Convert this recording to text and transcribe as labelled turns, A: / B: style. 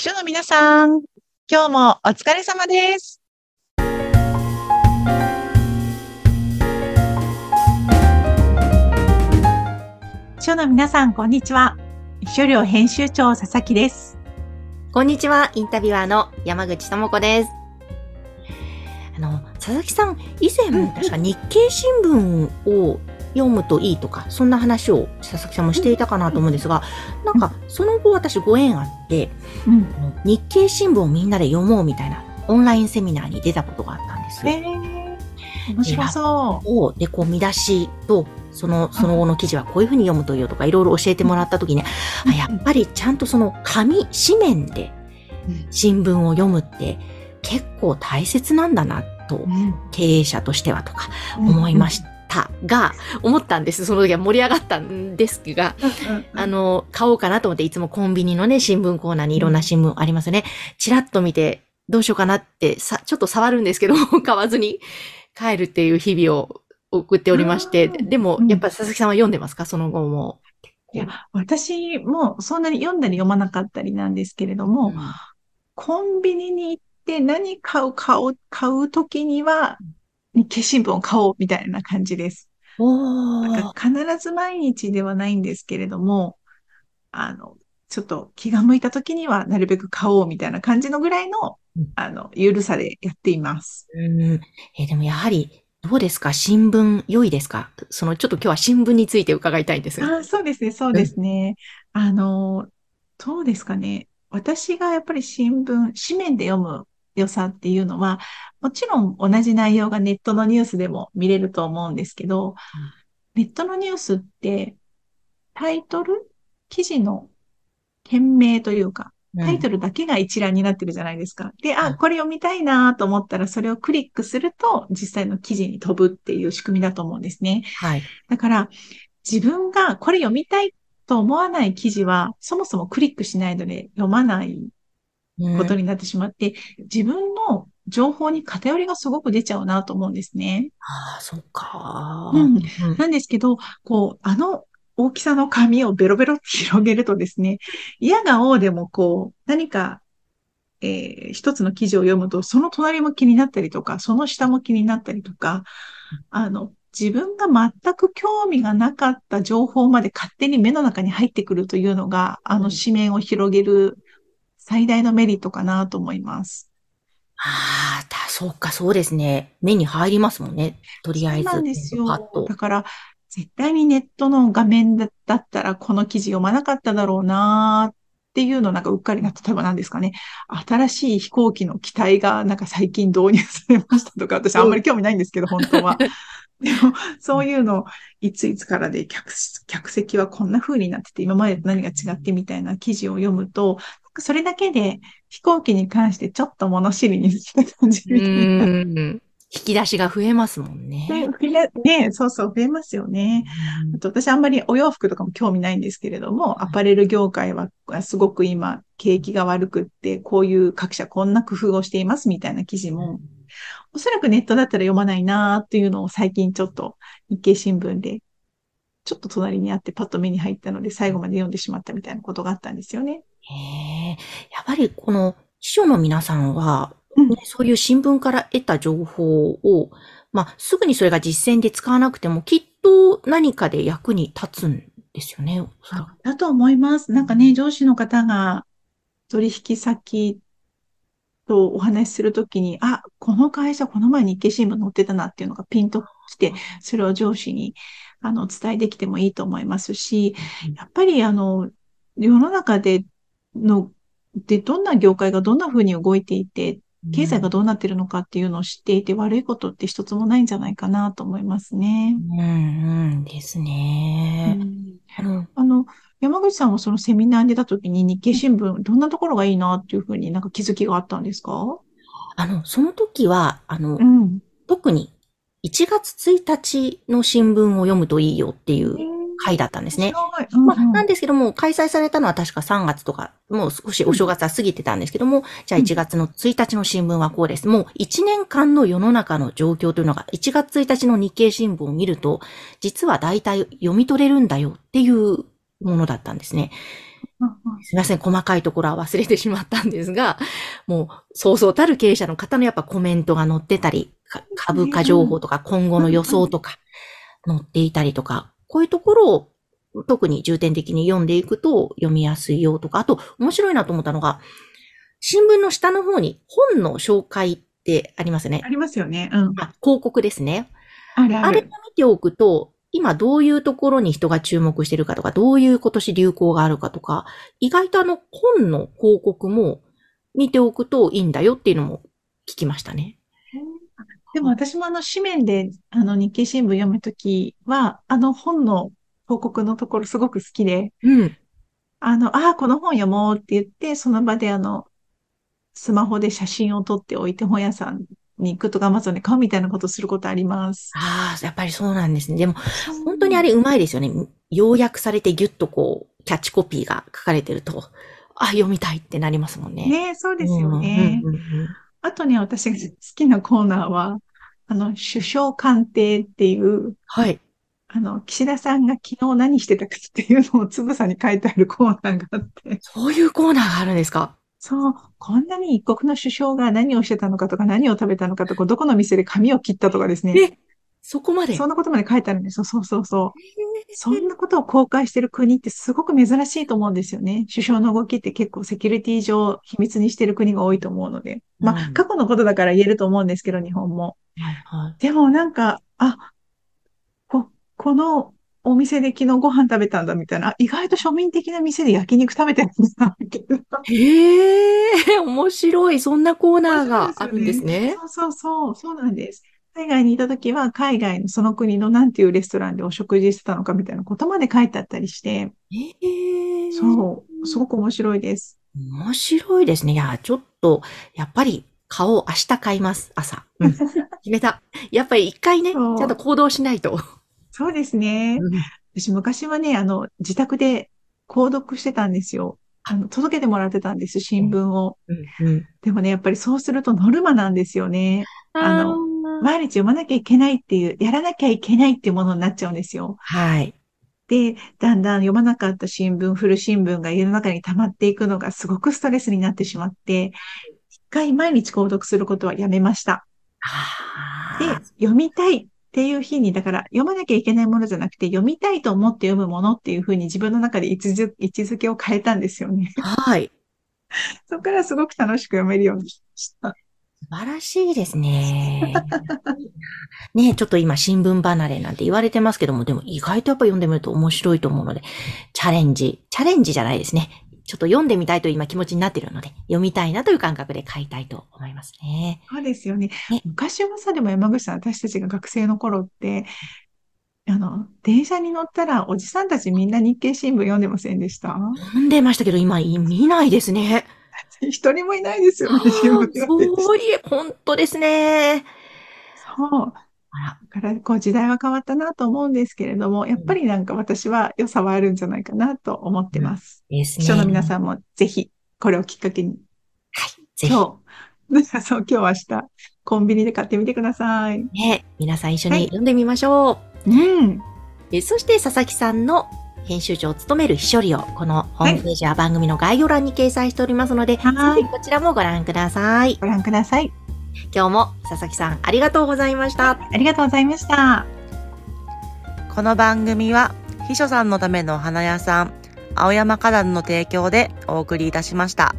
A: 秘書の皆さん、今日もお疲れ様です。秘書の皆さん、こんにちは。秘書寮編集長佐々木です。
B: こんにちは、インタビュアーの山口智子です。あの、佐々木さん、以前、
A: うん
B: 確か日経新聞を読むといいとか、そんな話を佐々木さんもしていたかなと思うんですが、なんか、その後私ご縁あって、日経新聞をみんなで読もうみたいなオンラインセミナーに出たことがあったんです。
A: えー、面白そ
B: を、で、こう見出しと、その、その後の記事はこういうふうに読むといいよとか、いろいろ教えてもらったときに、あ、やっぱりちゃんとその紙、紙面で
A: う。うん。
B: 新聞を読むって結構大切なんだなと、
A: うん。
B: 経営者としてはとか思いましたが、思ったんです。その時は盛り上がったんですが、あの、買おうかなと思って、いつもコンビニのね、新聞コーナーにいろんな新聞ありますよね。チラッと見て、どうしようかなって、さ、ちょっと触るんですけど、買わずに帰るっていう日々を送っておりまして、
A: うん。
B: でも
A: う、ん。
B: やっぱ佐々木さんは読んでますか？その後も。
A: いや、私もそんなに読んだり読まなかったりなんですけれども、
B: うん。
A: コンビニに行って何買う、買う、買うときには、日経新聞を買おうみたいな感じです。か必ず毎日ではないんですけれども、あの、ちょっと気が向いたときにはなるべく買おうみたいな感じのぐらいの
B: うん、
A: あの、ゆるさでやっています。
B: うん。えーでもやはり、どうですか？新聞良いですか？その、ちょっと今日は新聞について伺いたいんですが。
A: あそうですね、そうですね。あの、どうですかね。私がやっぱり新聞、紙面で読む良さっていうのは、もちろん同じ内容がネットのニュースでも見れると思うんですけど、ネットのニュースってタイトル、記事の件名というか、タイトルだけが一覧になってるじゃないですか。で、あ、
B: うん
A: これ読みたいなと思ったら、それをクリックすると、実際の記事に飛ぶっていう仕組みだと思うんですね。
B: はい。
A: だから、自分がこれ読みたいと思わない記事は、そもそもクリックしないので読まないことになってしまって、自分の情報に偏りがすごく出ちゃうなと思うんですね。
B: ああ、そっか。
A: うん
B: うん
A: なんですけど、こう、あの大きさの紙をベロベロって広げるとですね、嫌が王でもこう、何か、えー一つの記事を読むと、その隣も気になったりとか、その下も気になったりとか、あの、自分が全く興味がなかった情報まで勝手に目の中に入ってくるというのが、あの
B: うん
A: 紙面を広げる最大のメリットかなと思います。
B: ああ、た、そうか、そうですね。目に入りますもんね。とりあえず。
A: そうなんですよ。だ。から、絶対にネットの画面だだったらこの記事読まなかっただろうなっていうのなんかうっかりな、例えば何ですかね。新しい飛行機の機体がなんか最近導入されましたとか、私あんまり興味ないんですけど、本当は。でも、そういうの、いついつからで客客席はこんな風になってて、今までと何が違ってみたいな記事を読むと、それだけで飛行機に関してちょっと物知りになった感じ
B: う
A: みたいな。
B: ん。引き出しが増えますもんね。
A: ね、そうそう、増えますよね。あと私あんまりお洋服とかも興味ないんですけれども、アパレル業界はすごく今景気が悪くって、こういう各社こんな工夫をしていますみたいな記事も、おそらくネットだったら読まないなーっていうのを最近ちょっと日経新聞で、ちょっと隣にあってパッと目に入ったので最後まで読んでしまったみたいなことがあったんですよね。
B: へえ。やっぱりこの秘書の皆さんは、
A: うん
B: ねそういう新聞から得た情報を、まあ、すぐにそれが実践で使わなくても、きっと何かで役に立つんですよね。
A: だと思います。なんかね、上司の方が取引先とお話しするときに、あ、この会社この前日経新聞載ってたなっていうのがピンときて、それを上司にあの伝えできてもいいと思いますし、やっぱりあの、世の中での、で、どんな業界がどんな風に動いていて、経済がどうなってるのかっていうのを知っていて、悪いことって一つもないんじゃないかなと思いますね。
B: うん、うん、ですね。
A: うん
B: うん
A: あの、山口さんはそのセミナーに出た時に日経新聞、どんなところがいいなっていうふうになんか気づきがあったんですか？
B: あの、その時は、あの、
A: うん。
B: 特に1月1日の新聞を読むといいよっていう回だったんですね。まあ、なんですけども、開催されたのは確か3月とか、もう少しお正月は過ぎてたんですけども、じゃあ
A: うん
B: 1月の1日の新聞はこうです。もう1年間の世の中の状況というのが、1月1日の日経新聞を見ると、実は大体読み取れるんだよっていうものだったんですね。すみません、細かいところは忘れてしまったんですが、もう、そうそうたる経営者の方のやっぱコメントが載ってたり、株価情報とか今後の予想とか載っていたりとか、こういうところを特に重点的に読んでいくと読みやすいよとか、あと面白いなと思ったのが、新聞の下の方に本の紹介ってありますね。
A: ありますよね。うん。
B: あ、広告ですね。
A: あるある。
B: あれを見ておくと、今どういうところに人が注目してるかとか、どういう今年流行があるかとか、意外とあの本の広告も見ておくといいんだよっていうのも聞きましたね。
A: でも私もあの紙面であの日経新聞読むときは、あの本の広告のところすごく好きで、
B: うん。
A: あの、ああ、この本読もうって言って、その場であの、スマホで写真を撮っておいて本屋さんに行くとか、アマゾンで買うみたいなことすることあります。
B: ああ、やっぱりそうなんですね。でも、本当にあれうまいですよね。要約されてギュッとこう、キャッチコピーが書かれてると、あ、読みたいってなりますもんね。
A: ねそうですよね。あとね、私が好きなコーナーは、あの、首相官邸っていう、
B: はい。
A: あの、岸田さんが昨日何してたかっていうのをつぶさに書いてあるコーナーがあって。
B: そういうコーナーがあるんですか？
A: そう、こんなに一国の首相が何をしてたのかとか何を食べたのかとか、どこの店で髪を切ったとかですね。
B: え、そこまで
A: そんなことまで書いてあるんですよ。そうそうそう。そんなことを公開してる国ってすごく珍しいと思うんですよね。首相の動きって結構セキュリティ上秘密にしてる国が多いと思うので。まあ、過去のことだから言えると思うんですけど、日本も。
B: はいはい、
A: でもなんか、あ、こ、このお店で昨日ご飯食べたんだみたいな、意外と庶民的な店で焼肉食べてるんだ
B: へえ、面白い。そんなコーナーがあるんですね。
A: そうそうそう、そうなんです。海外にいたときは、海外のその国のなんていうレストランでお食事してたのかみたいなことまで書いてあったりして、
B: え
A: そう、すごく面白いです。
B: 面白いですね。いや、ちょっと、やっぱり、顔を明日買います、朝。うん、決めた。やっぱり一回ね、ちゃんと行動しないと。
A: そうですね。うん、私昔はね、あの、自宅で購読してたんですよ。あの、届けてもらってたんです、新聞を。
B: うんうん、
A: でもね、やっぱりそうするとノルマなんですよね。あの、毎日読まなきゃいけないっていう、やらなきゃいけないっていうものになっちゃうんですよ。
B: はい。
A: で、だんだん読まなかった新聞、古新聞が家の中に溜まっていくのがすごくストレスになってしまって、一回毎日購読することはやめました。で、読みたいっていう日に、だから読まなきゃいけないものじゃなくて、読みたいと思って読むものっていうふうに自分の中で位置づけを変えたんですよね。
B: はい。
A: そこからすごく楽しく読めるようにしました。
B: 素晴らしいですね。ねちょっと今新聞離れなんて言われてますけども、でも意外とやっぱ読んでみると面白いと思うので、チャレンジ、チャレンジじゃないですね。ちょっと読んでみたいという今気持ちになっているので、読みたいなという感覚で買いたいと思いますね。
A: そうですよね。ね昔はさ、でも山口さん、私たちが学生の頃って、あの、電車に乗ったらおじさんたちみんな日経新聞読んでませんでした？
B: 読んでましたけど、今見ないですね。
A: 一人もいないですよね、
B: そういえ、本当ですね。
A: そう。だから、こう時代は変わったなと思うんですけれども、やっぱりなんか私は良さはあるんじゃないかなと思ってます。
B: うん、です
A: ね。秘書の皆さんもぜひ、これをきっかけに。
B: はい、ぜひ。
A: 今日、そう、今日明日、コンビニで買ってみてください。
B: ね、皆さん一緒に読んでみましょ
A: う。はい、うん。
B: えそして、佐々木さんの編集長を務める秘書理を、このホームページは番組の概要欄に掲載しておりますので、はい、ぜひこちらもご覧ください。
A: ご覧ください。
B: 今日も佐々木さんありがとうございました。
A: ありがとうございました。
B: この番組は秘書さんのための花屋さん、青山花壇の提供でお送りいたしました。